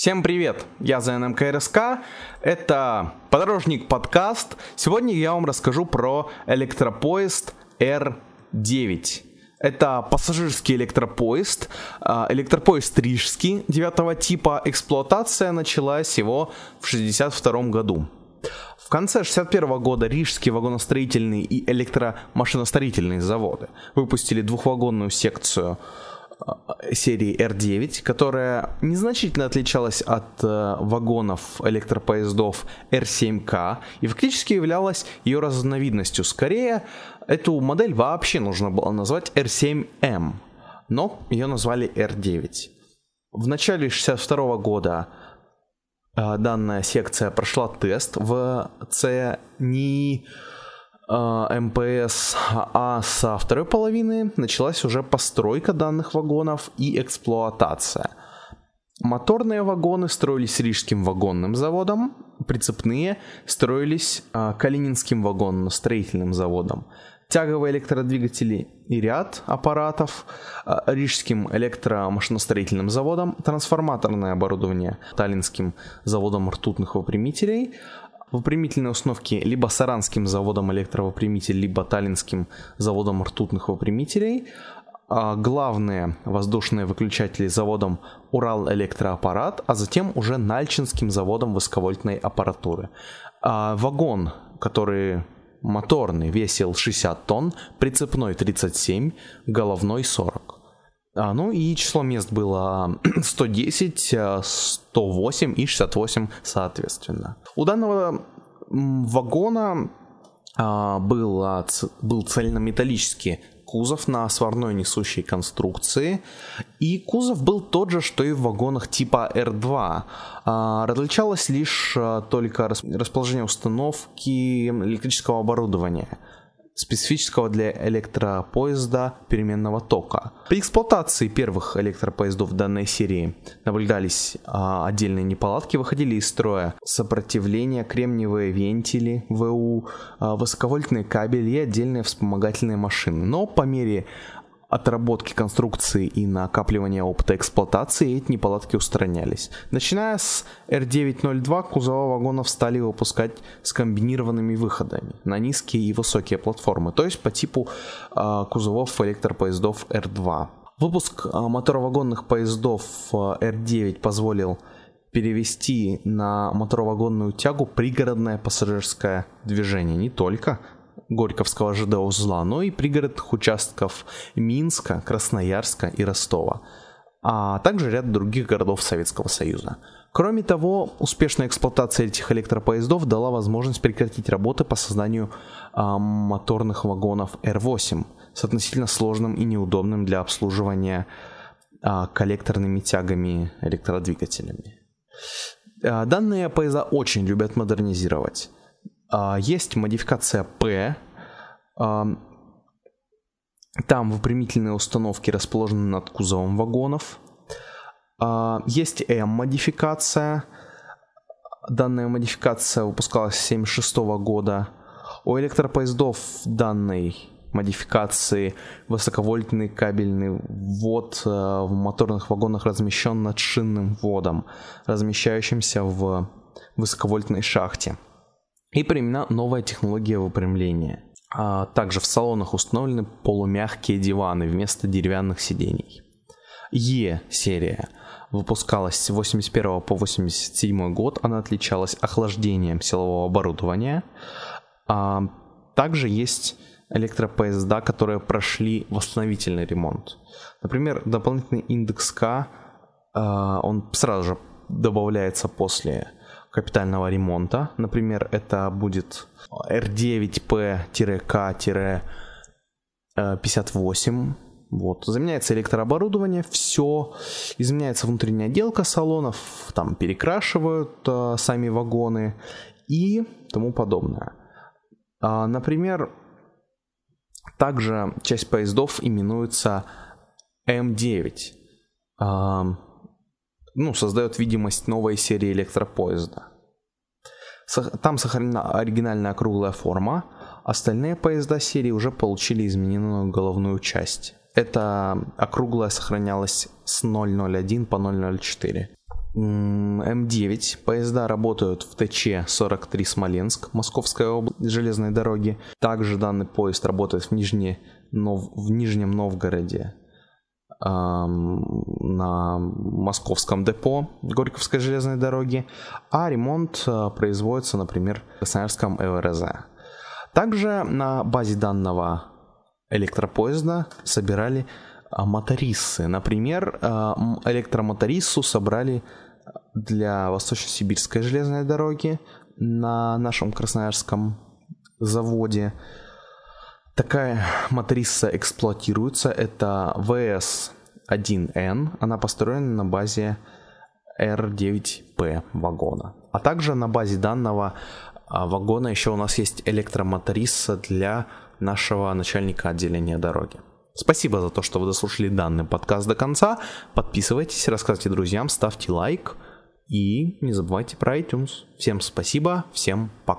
Всем привет, я ЗНМК РСК, это Подорожник подкаст. Сегодня я вам расскажу про электропоезд R9. Это пассажирский электропоезд, а, электропоезд Рижский 9 типа. Эксплуатация началась его в 1962 году. В конце 1961 года Рижские вагоностроительные и электромашиностроительные заводы выпустили двухвагонную секцию серии R9, которая незначительно отличалась от э, вагонов электропоездов R7K и фактически являлась ее разновидностью. Скорее, эту модель вообще нужно было назвать R7M, но ее назвали R9. В начале 62 года э, данная секция прошла тест в ЦНИ МПС, а со второй половины началась уже постройка данных вагонов и эксплуатация. Моторные вагоны строились Рижским вагонным заводом, прицепные строились а, Калининским вагонно-строительным заводом. Тяговые электродвигатели и ряд аппаратов а, Рижским электромашиностроительным заводом, трансформаторное оборудование Таллинским заводом ртутных выпрямителей, выпрямительные установки либо Саранским заводом электровыпрямитель, либо Таллинским заводом ртутных выпрямителей. А главные воздушные выключатели заводом Урал электроаппарат, а затем уже Нальчинским заводом высоковольтной аппаратуры. А вагон, который моторный, весил 60 тонн, прицепной 37, головной 40. А, ну и число мест было 110, 108 и 68 соответственно. У данного вагона а, был, был цельнометаллический кузов на сварной несущей конструкции. И кузов был тот же, что и в вагонах типа R2. А, различалось лишь а, только расположение установки электрического оборудования специфического для электропоезда переменного тока. При эксплуатации первых электропоездов данной серии наблюдались а, отдельные неполадки, выходили из строя сопротивление, кремниевые вентили, ВУ, а, высоковольтные кабели и отдельные вспомогательные машины. Но по мере отработки конструкции и накапливания опыта эксплуатации эти неполадки устранялись. Начиная с R902 кузова вагонов стали выпускать с комбинированными выходами на низкие и высокие платформы, то есть по типу э, кузовов электропоездов R2. Выпуск э, моторовагонных поездов э, R9 позволил перевести на моторовагонную тягу пригородное пассажирское движение не только Горьковского ЖД узла, но и пригородных участков Минска, Красноярска и Ростова, а также ряд других городов Советского Союза. Кроме того, успешная эксплуатация этих электропоездов дала возможность прекратить работы по созданию а, моторных вагонов R8 с относительно сложным и неудобным для обслуживания а, коллекторными тягами электродвигателями. А, данные поезда очень любят модернизировать. А, есть модификация P. А, там выпрямительные установки расположены над кузовом вагонов. А, есть M-модификация. Данная модификация выпускалась с 1976 года. У электропоездов данной модификации высоковольтный кабельный ввод в моторных вагонах размещен над шинным вводом, размещающимся в высоковольтной шахте. И применена новая технология выпрямления. А также в салонах установлены полумягкие диваны вместо деревянных сидений. Е-серия выпускалась с 81 по 87 год. Она отличалась охлаждением силового оборудования. А также есть электропоезда, которые прошли восстановительный ремонт. Например, дополнительный индекс К, а, он сразу же добавляется после капитального ремонта. Например, это будет R9P-K-58. Вот. Заменяется электрооборудование, все. Изменяется внутренняя отделка салонов, там перекрашивают э, сами вагоны и тому подобное. А, например, также часть поездов именуется М9. Ну, создает видимость новой серии электропоезда. Там сохранена оригинальная круглая форма, остальные поезда серии уже получили измененную головную часть. Эта округлая сохранялась с 001 по 004. М9 поезда работают в ТЧ-43 Смоленск, Московской области железной дороги. Также данный поезд работает в, Нижне, Нов, в Нижнем Новгороде на московском депо Горьковской железной дороги, а ремонт э, производится, например, в Красноярском ЭВРЗ. Также на базе данного электропоезда собирали а, моториссы. Например, а, электромоториссу собрали для Восточно-Сибирской железной дороги на нашем Красноярском заводе. Такая моторисса эксплуатируется. Это ВС-1Н. Она построена на базе R9P вагона. А также на базе данного а, вагона еще у нас есть электромоторисса для нашего начальника отделения дороги. Спасибо за то, что вы дослушали данный подкаст до конца. Подписывайтесь, рассказывайте друзьям, ставьте лайк и не забывайте про iTunes. Всем спасибо, всем пока.